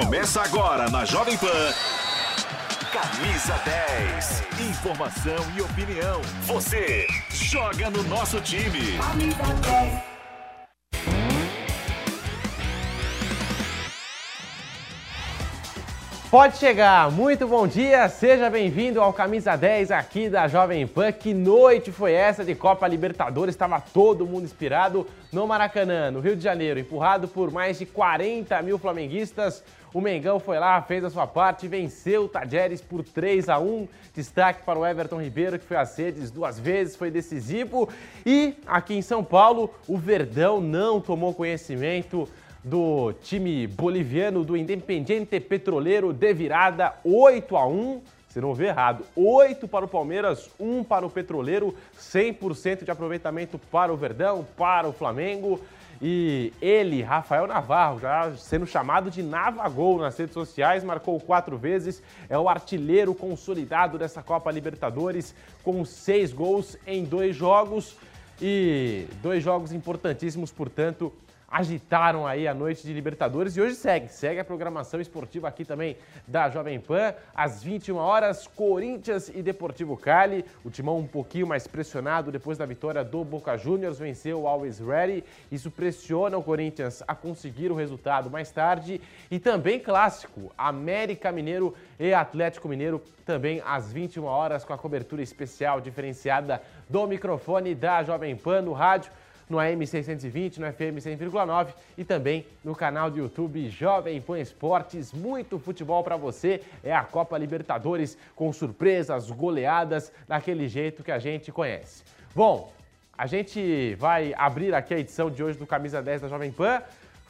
Começa agora na Jovem Pan. Camisa 10. Informação e opinião. Você joga no nosso time. Camisa 10. Pode chegar, muito bom dia, seja bem-vindo ao Camisa 10 aqui da Jovem Pan. Que noite foi essa de Copa Libertadores? Estava todo mundo inspirado no Maracanã, no Rio de Janeiro, empurrado por mais de 40 mil flamenguistas. O Mengão foi lá, fez a sua parte, venceu o Tajeres por 3 a 1 Destaque para o Everton Ribeiro, que foi a sedes duas vezes, foi decisivo. E aqui em São Paulo, o Verdão não tomou conhecimento do time boliviano do Independiente Petroleiro de virada 8 a 1. Você não vê errado. 8 para o Palmeiras, 1 para o Petroleiro, 100% de aproveitamento para o Verdão, para o Flamengo. E ele, Rafael Navarro, já sendo chamado de Navagol nas redes sociais, marcou quatro vezes, é o artilheiro consolidado dessa Copa Libertadores, com seis gols em dois jogos. E dois jogos importantíssimos, portanto, agitaram aí a noite de Libertadores e hoje segue, segue a programação esportiva aqui também da Jovem Pan, às 21 horas, Corinthians e Deportivo Cali, o timão um pouquinho mais pressionado depois da vitória do Boca Juniors, venceu o Always Ready, isso pressiona o Corinthians a conseguir o resultado mais tarde. E também clássico, América Mineiro e Atlético Mineiro, também às 21 horas com a cobertura especial diferenciada do microfone da Jovem Pan no rádio no AM 620, no FM 100,9 e também no canal do YouTube Jovem Pan Esportes. Muito futebol para você. É a Copa Libertadores com surpresas, goleadas, daquele jeito que a gente conhece. Bom, a gente vai abrir aqui a edição de hoje do Camisa 10 da Jovem Pan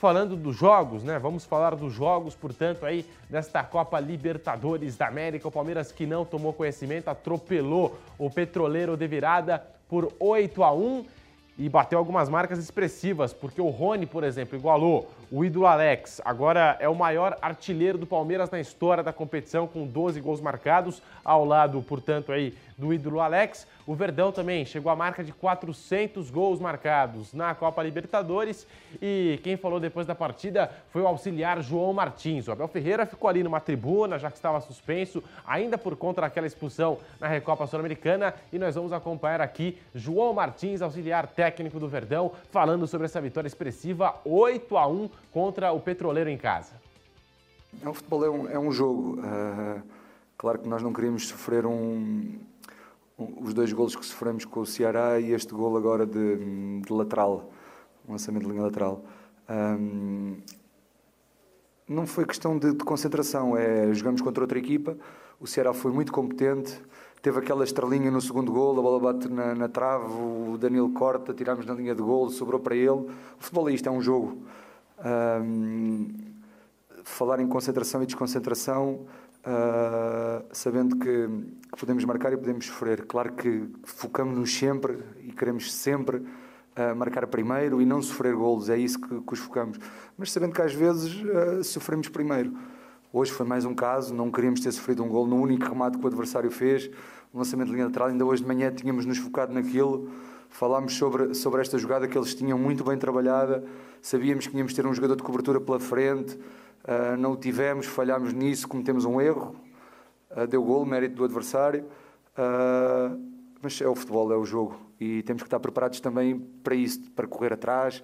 falando dos jogos, né? Vamos falar dos jogos, portanto, aí desta Copa Libertadores da América. O Palmeiras que não tomou conhecimento atropelou o Petroleiro de virada por 8 a 1 e bateu algumas marcas expressivas, porque o Rony, por exemplo, igualou o ídolo Alex, agora é o maior artilheiro do Palmeiras na história da competição, com 12 gols marcados, ao lado, portanto, aí do ídolo Alex. O Verdão também chegou à marca de 400 gols marcados na Copa Libertadores. E quem falou depois da partida foi o auxiliar João Martins. O Abel Ferreira ficou ali numa tribuna, já que estava suspenso, ainda por conta daquela expulsão na Recopa Sul-Americana. E nós vamos acompanhar aqui João Martins, auxiliar técnico do Verdão, falando sobre essa vitória expressiva 8 a 1 contra o Petroleiro em casa. É, o futebol é um, é um jogo. Uh, claro que nós não queríamos sofrer um, os dois golos que sofremos com o Ceará e este gol agora de, de lateral, um lançamento de linha lateral. Um, não foi questão de, de, concentração, é jogamos contra outra equipa, o Ceará foi muito competente, teve aquela estrelinha no segundo gol, a bola bate na, na trave, o Danilo corta, tiramos na linha de gol, sobrou para ele. O futebol é isto, é um jogo. Um, falar em concentração e desconcentração, uh, sabendo que, que, podemos marcar e podemos sofrer. Claro que focamos-nos sempre e queremos sempre uh, marcar primeiro e não sofrer golos, é isso que, que os focamos. Mas sabendo que às vezes uh, sofremos primeiro. Hoje foi mais um caso, não queríamos ter sofrido um gol no único remate que o adversário fez, lançamento de linha lateral. Ainda hoje de manhã tínhamos nos focado naquilo, falámos sobre, sobre esta jogada que eles tinham muito bem trabalhada, sabíamos que tínhamos de ter um jogador de cobertura pela frente, Uh, não o tivemos, falhámos nisso, cometemos um erro, uh, deu gol, mérito do adversário, uh, mas é o futebol, é o jogo. E temos que estar preparados também para isso, para correr atrás,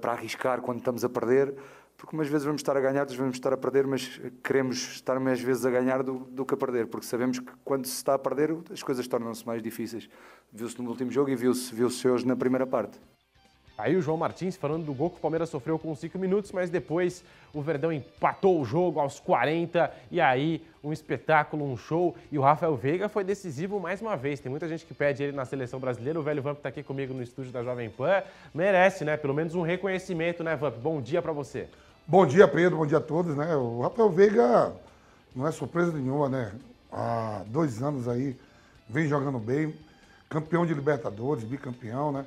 para arriscar quando estamos a perder, porque umas vezes vamos estar a ganhar, outras vamos estar a perder, mas queremos estar mais vezes a ganhar do, do que a perder, porque sabemos que quando se está a perder as coisas tornam-se mais difíceis. Viu-se no último jogo e viu-se viu, hoje na primeira parte. Aí o João Martins falando do gol que o Palmeiras sofreu com 5 minutos, mas depois o Verdão empatou o jogo aos 40 e aí um espetáculo, um show. E o Rafael Veiga foi decisivo mais uma vez. Tem muita gente que pede ele na seleção brasileira. O velho Vamp está aqui comigo no estúdio da Jovem Pan. Merece, né? Pelo menos um reconhecimento, né, Vamp? Bom dia para você. Bom dia, Pedro. Bom dia a todos, né? O Rafael Veiga não é surpresa nenhuma, né? Há dois anos aí vem jogando bem, campeão de Libertadores, bicampeão, né?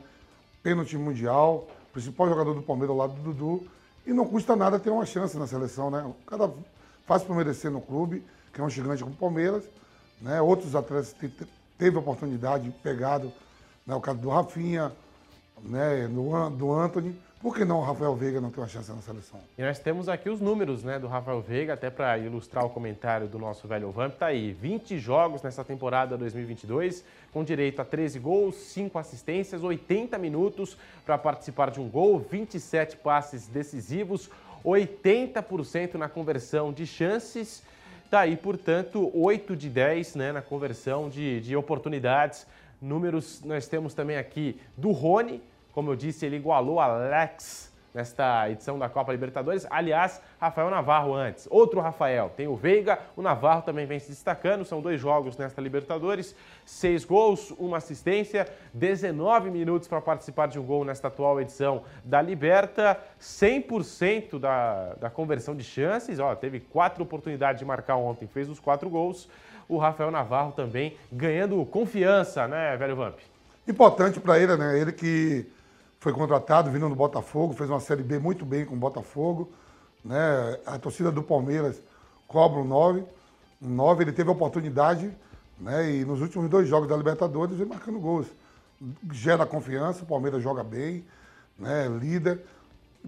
pênalti mundial, principal jogador do Palmeiras ao lado do Dudu. E não custa nada ter uma chance na seleção, né? O cara faz para merecer no clube, que é um gigante como o Palmeiras. Né? Outros atletas teve oportunidade, pegado, né? o caso do Rafinha, né? do, do Anthony. Por que não o Rafael Veiga não tem uma chance na seleção? E nós temos aqui os números né, do Rafael Veiga, até para ilustrar o comentário do nosso velho Vamp. Tá aí, 20 jogos nessa temporada 2022, com direito a 13 gols, 5 assistências, 80 minutos para participar de um gol, 27 passes decisivos, 80% na conversão de chances. Tá aí, portanto, 8 de 10 né, na conversão de, de oportunidades. Números nós temos também aqui do Rony, como eu disse, ele igualou Alex nesta edição da Copa Libertadores. Aliás, Rafael Navarro antes. Outro Rafael. Tem o Veiga, o Navarro também vem se destacando. São dois jogos nesta Libertadores. Seis gols, uma assistência, 19 minutos para participar de um gol nesta atual edição da Liberta. 100% da, da conversão de chances. Ó, teve quatro oportunidades de marcar ontem, fez os quatro gols. O Rafael Navarro também ganhando confiança, né, velho Vamp? Importante para ele, né? Ele que foi contratado, vindo do Botafogo, fez uma Série B muito bem com o Botafogo. Né? A torcida do Palmeiras cobra um 9. Um 9, ele teve a oportunidade, né? e nos últimos dois jogos da Libertadores vem marcando gols. Gera confiança, o Palmeiras joga bem, né? líder.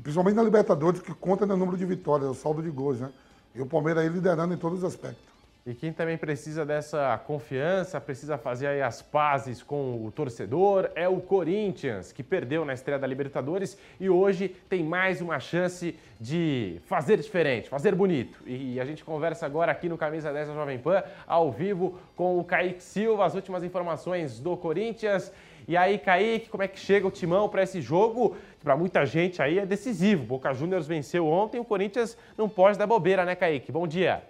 Principalmente na Libertadores, que conta no número de vitórias, o saldo de gols. Né? E o Palmeiras aí liderando em todos os aspectos. E quem também precisa dessa confiança, precisa fazer as pazes com o torcedor, é o Corinthians, que perdeu na estreia da Libertadores e hoje tem mais uma chance de fazer diferente, fazer bonito. E a gente conversa agora aqui no Camisa 10 da Jovem Pan, ao vivo, com o Kaique Silva, as últimas informações do Corinthians. E aí, Kaique, como é que chega o timão para esse jogo? Para muita gente aí é decisivo. Boca Juniors venceu ontem, o Corinthians não pode dar bobeira, né, Kaique? Bom dia.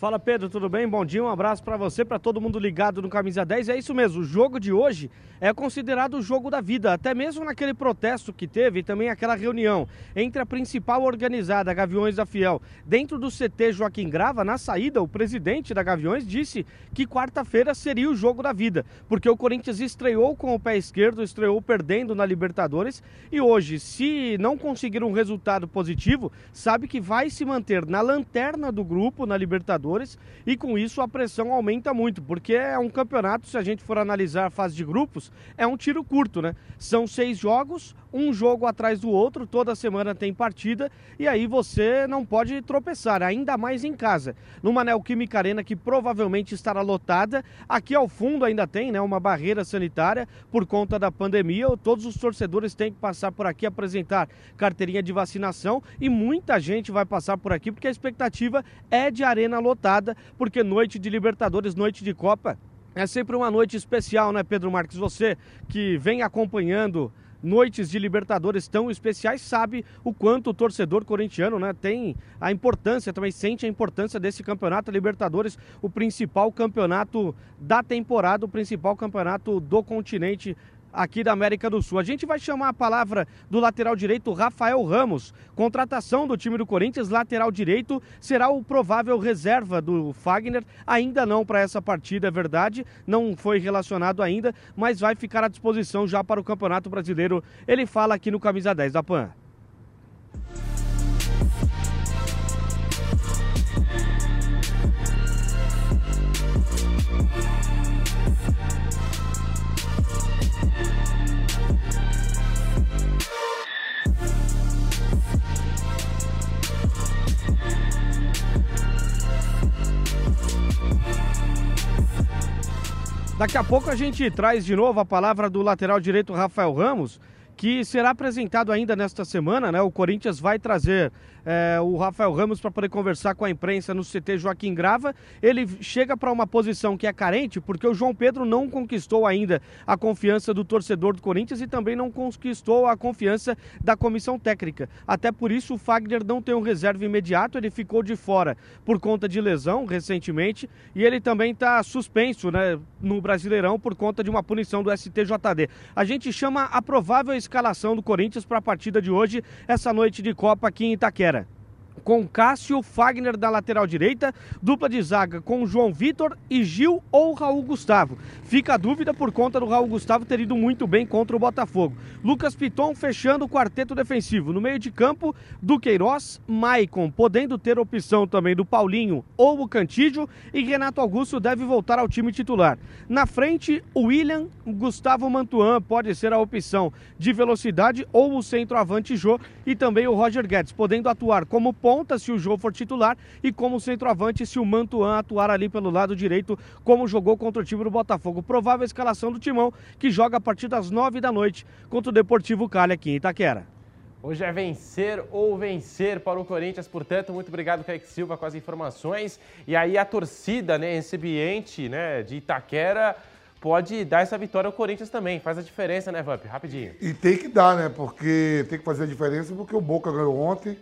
Fala Pedro, tudo bem? Bom dia, um abraço para você, para todo mundo ligado no Camisa 10. É isso mesmo, o jogo de hoje é considerado o jogo da vida, até mesmo naquele protesto que teve e também aquela reunião entre a principal organizada, Gaviões da Fiel, dentro do CT Joaquim Grava, na saída, o presidente da Gaviões disse que quarta-feira seria o jogo da vida, porque o Corinthians estreou com o pé esquerdo, estreou perdendo na Libertadores e hoje, se não conseguir um resultado positivo, sabe que vai se manter na lanterna do grupo na Libertadores e com isso a pressão aumenta muito, porque é um campeonato, se a gente for analisar a fase de grupos, é um tiro curto, né? São seis jogos, um jogo atrás do outro, toda semana tem partida e aí você não pode tropeçar, ainda mais em casa. Numa Neoquímica Arena que provavelmente estará lotada, aqui ao fundo ainda tem né, uma barreira sanitária por conta da pandemia. Todos os torcedores têm que passar por aqui, apresentar carteirinha de vacinação e muita gente vai passar por aqui porque a expectativa é de arena lotada, porque noite de Libertadores, noite de Copa, é sempre uma noite especial, né, Pedro Marques? Você que vem acompanhando noites de Libertadores tão especiais sabe o quanto o torcedor corintiano né, tem a importância, também sente a importância desse campeonato Libertadores, o principal campeonato da temporada, o principal campeonato do continente aqui da América do Sul. A gente vai chamar a palavra do lateral direito Rafael Ramos. Contratação do time do Corinthians, lateral direito, será o provável reserva do Fagner. Ainda não para essa partida, é verdade, não foi relacionado ainda, mas vai ficar à disposição já para o Campeonato Brasileiro. Ele fala aqui no Camisa 10 da PAN. Daqui a pouco a gente traz de novo a palavra do lateral direito Rafael Ramos, que será apresentado ainda nesta semana, né? O Corinthians vai trazer é, o Rafael Ramos para poder conversar com a imprensa no CT Joaquim Grava. Ele chega para uma posição que é carente, porque o João Pedro não conquistou ainda a confiança do torcedor do Corinthians e também não conquistou a confiança da comissão técnica. Até por isso, o Fagner não tem um reserva imediato, ele ficou de fora por conta de lesão recentemente e ele também está suspenso né, no Brasileirão por conta de uma punição do STJD. A gente chama a provável escalação do Corinthians para a partida de hoje, essa noite de Copa aqui em Itaquera. Com Cássio Fagner da lateral direita, dupla de zaga com João Vitor e Gil ou Raul Gustavo. Fica a dúvida por conta do Raul Gustavo ter ido muito bem contra o Botafogo. Lucas Piton fechando o quarteto defensivo. No meio de campo, Duqueiroz, Maicon, podendo ter opção também do Paulinho ou o Cantídio e Renato Augusto deve voltar ao time titular. Na frente, William Gustavo Mantuan pode ser a opção de velocidade ou o centroavante Jô e também o Roger Guedes, podendo atuar como ponta se o Jô for titular e como centroavante se o Mantuan atuar ali pelo lado direito, como jogou contra o time do Botafogo. Provável escalação do Timão, que joga a partir das nove da noite contra o Deportivo Cali aqui em Itaquera. Hoje é vencer ou vencer para o Corinthians, portanto, muito obrigado, Kaique Silva, com as informações. E aí a torcida, né, esse ambiente né, de Itaquera, pode dar essa vitória ao Corinthians também. Faz a diferença, né, Vamp? Rapidinho. E tem que dar, né? Porque tem que fazer a diferença, porque o Boca ganhou ontem,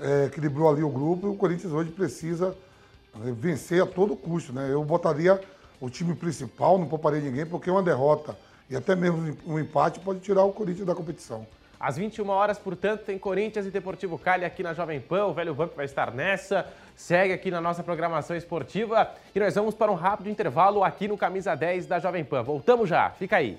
é, equilibrou ali o grupo e o Corinthians hoje precisa é, vencer a todo custo, né? Eu botaria o time principal, não pouparia ninguém, porque uma derrota e até mesmo um empate pode tirar o Corinthians da competição. Às 21 horas, portanto, tem Corinthians e Deportivo Cali aqui na Jovem Pan. O Velho Vamp vai estar nessa. Segue aqui na nossa programação esportiva. E nós vamos para um rápido intervalo aqui no Camisa 10 da Jovem Pan. Voltamos já. Fica aí.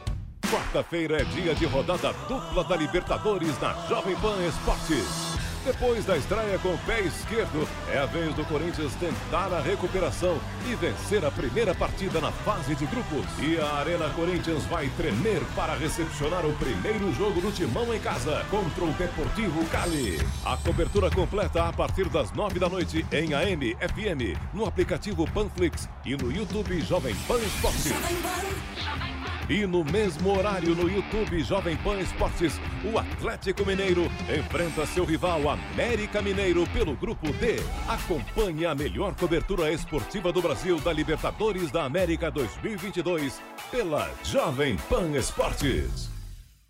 Quarta-feira é dia de rodada dupla da Libertadores na Jovem Pan Esportes. Depois da estreia com o pé esquerdo, é a vez do Corinthians tentar a recuperação e vencer a primeira partida na fase de grupos. E a Arena Corinthians vai tremer para recepcionar o primeiro jogo do Timão em casa contra o Deportivo Cali. A cobertura completa a partir das nove da noite em AM, FM, no aplicativo Panflix e no YouTube Jovem Pan Esportes. E no mesmo horário no YouTube Jovem Pan Esportes, o Atlético Mineiro enfrenta seu rival América Mineiro pelo Grupo D. Acompanhe a melhor cobertura esportiva do Brasil da Libertadores da América 2022 pela Jovem Pan Esportes.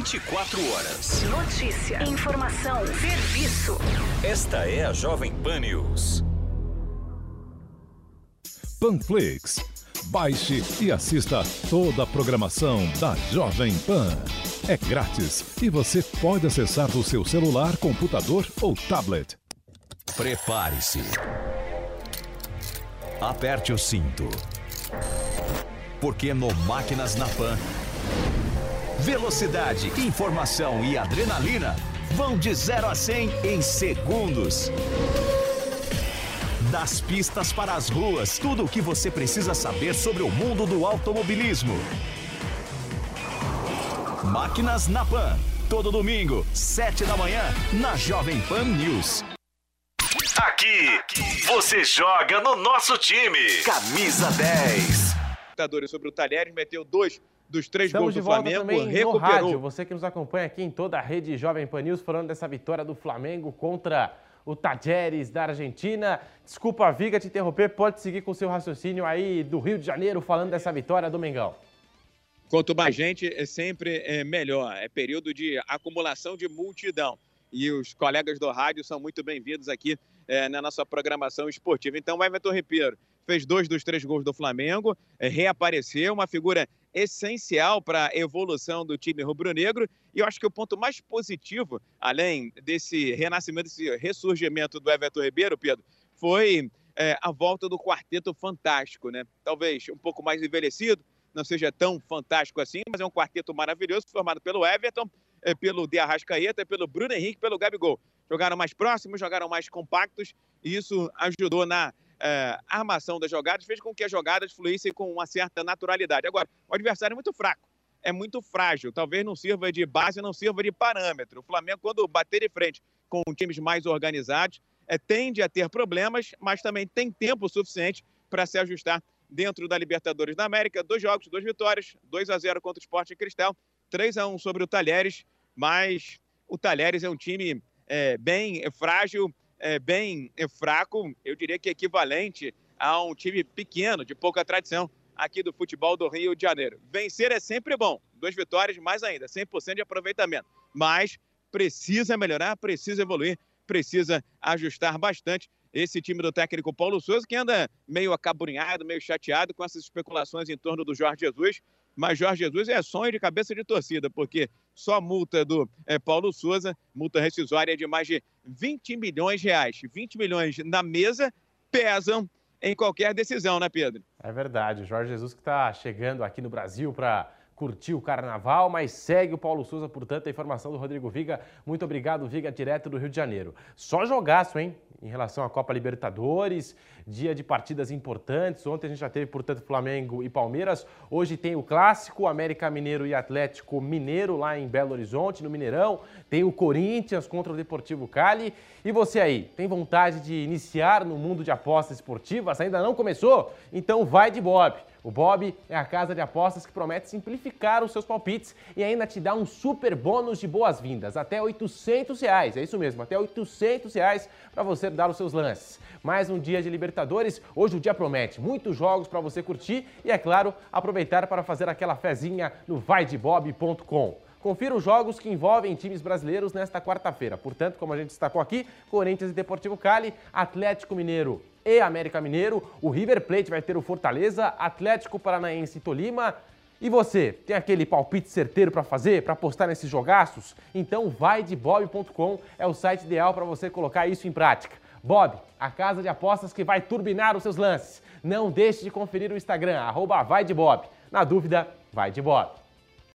24 horas. Notícia, informação, serviço. Esta é a Jovem Pan News. Panflix. Baixe e assista toda a programação da Jovem Pan. É grátis e você pode acessar do seu celular, computador ou tablet. Prepare-se. Aperte o cinto. Porque no Máquinas na Pan, velocidade, informação e adrenalina vão de 0 a 100 em segundos. Das pistas para as ruas, tudo o que você precisa saber sobre o mundo do automobilismo. Máquinas na Pan, todo domingo, 7 da manhã, na Jovem Pan News. Aqui, você joga no nosso time. Camisa 10. Libertadores sobre o Talheres, meteu dois dos três Estamos gols do Flamengo, também no recuperou. rádio. Você que nos acompanha aqui em toda a rede Jovem Pan News, falando dessa vitória do Flamengo contra o Tajeres da Argentina. Desculpa, Viga, te interromper. Pode seguir com o seu raciocínio aí do Rio de Janeiro, falando dessa vitória do Mengão. Quanto mais gente, é sempre é, melhor. É período de acumulação de multidão. E os colegas do rádio são muito bem-vindos aqui é, na nossa programação esportiva. Então, o Everton Ribeiro fez dois dos três gols do Flamengo, é, reapareceu, uma figura essencial para a evolução do time rubro-negro. E eu acho que o ponto mais positivo, além desse renascimento, desse ressurgimento do Everton Ribeiro, Pedro, foi é, a volta do quarteto fantástico, né? Talvez um pouco mais envelhecido, não seja tão fantástico assim, mas é um quarteto maravilhoso, formado pelo Everton, é, pelo De Arrascaeta, pelo Bruno Henrique, pelo Gabigol. Jogaram mais próximos, jogaram mais compactos, e isso ajudou na é, armação das jogadas, fez com que as jogadas fluíssem com uma certa naturalidade. Agora, o adversário é muito fraco, é muito frágil, talvez não sirva de base, não sirva de parâmetro. O Flamengo, quando bater de frente com times mais organizados, é, tende a ter problemas, mas também tem tempo suficiente para se ajustar dentro da Libertadores da América. Dois jogos, duas vitórias, 2 a 0 contra o Sport Cristal, 3 a 1 sobre o Talheres, mas o Talheres é um time é, bem frágil, é, bem é, fraco, eu diria que equivalente a um time pequeno, de pouca tradição aqui do futebol do Rio de Janeiro. Vencer é sempre bom, duas vitórias mais ainda, 100% de aproveitamento, mas precisa melhorar, precisa evoluir, precisa ajustar bastante esse time do técnico Paulo Souza, que anda meio acabrunhado, meio chateado com essas especulações em torno do Jorge Jesus. Mas Jorge Jesus é sonho de cabeça de torcida, porque só multa do é, Paulo Souza, multa rescisória de mais de 20 milhões de reais. 20 milhões na mesa pesam em qualquer decisão, né, Pedro? É verdade. Jorge Jesus que está chegando aqui no Brasil para curtir o carnaval, mas segue o Paulo Souza, portanto, a informação do Rodrigo Viga. Muito obrigado, Viga, direto do Rio de Janeiro. Só jogaço, hein? Em relação à Copa Libertadores, dia de partidas importantes. Ontem a gente já teve, portanto, Flamengo e Palmeiras. Hoje tem o clássico América Mineiro e Atlético Mineiro lá em Belo Horizonte, no Mineirão. Tem o Corinthians contra o Deportivo Cali. E você aí, tem vontade de iniciar no mundo de apostas esportivas? Ainda não começou? Então vai de Bob. O Bob é a casa de apostas que promete simplificar os seus palpites e ainda te dá um super bônus de boas-vindas, até 800 reais, é isso mesmo, até 800 reais para você dar os seus lances. Mais um dia de Libertadores, hoje o dia promete muitos jogos para você curtir e, é claro, aproveitar para fazer aquela fezinha no vaidebob.com. Confira os jogos que envolvem times brasileiros nesta quarta-feira. Portanto, como a gente destacou aqui, Corinthians e Deportivo Cali, Atlético Mineiro e América Mineiro, o River Plate vai ter o Fortaleza, Atlético Paranaense e Tolima. E você, tem aquele palpite certeiro para fazer, para apostar nesses jogaços? Então vai de bob.com, é o site ideal para você colocar isso em prática. Bob, a casa de apostas que vai turbinar os seus lances. Não deixe de conferir o Instagram, arroba vai de Bob. Na dúvida, vai de Bob.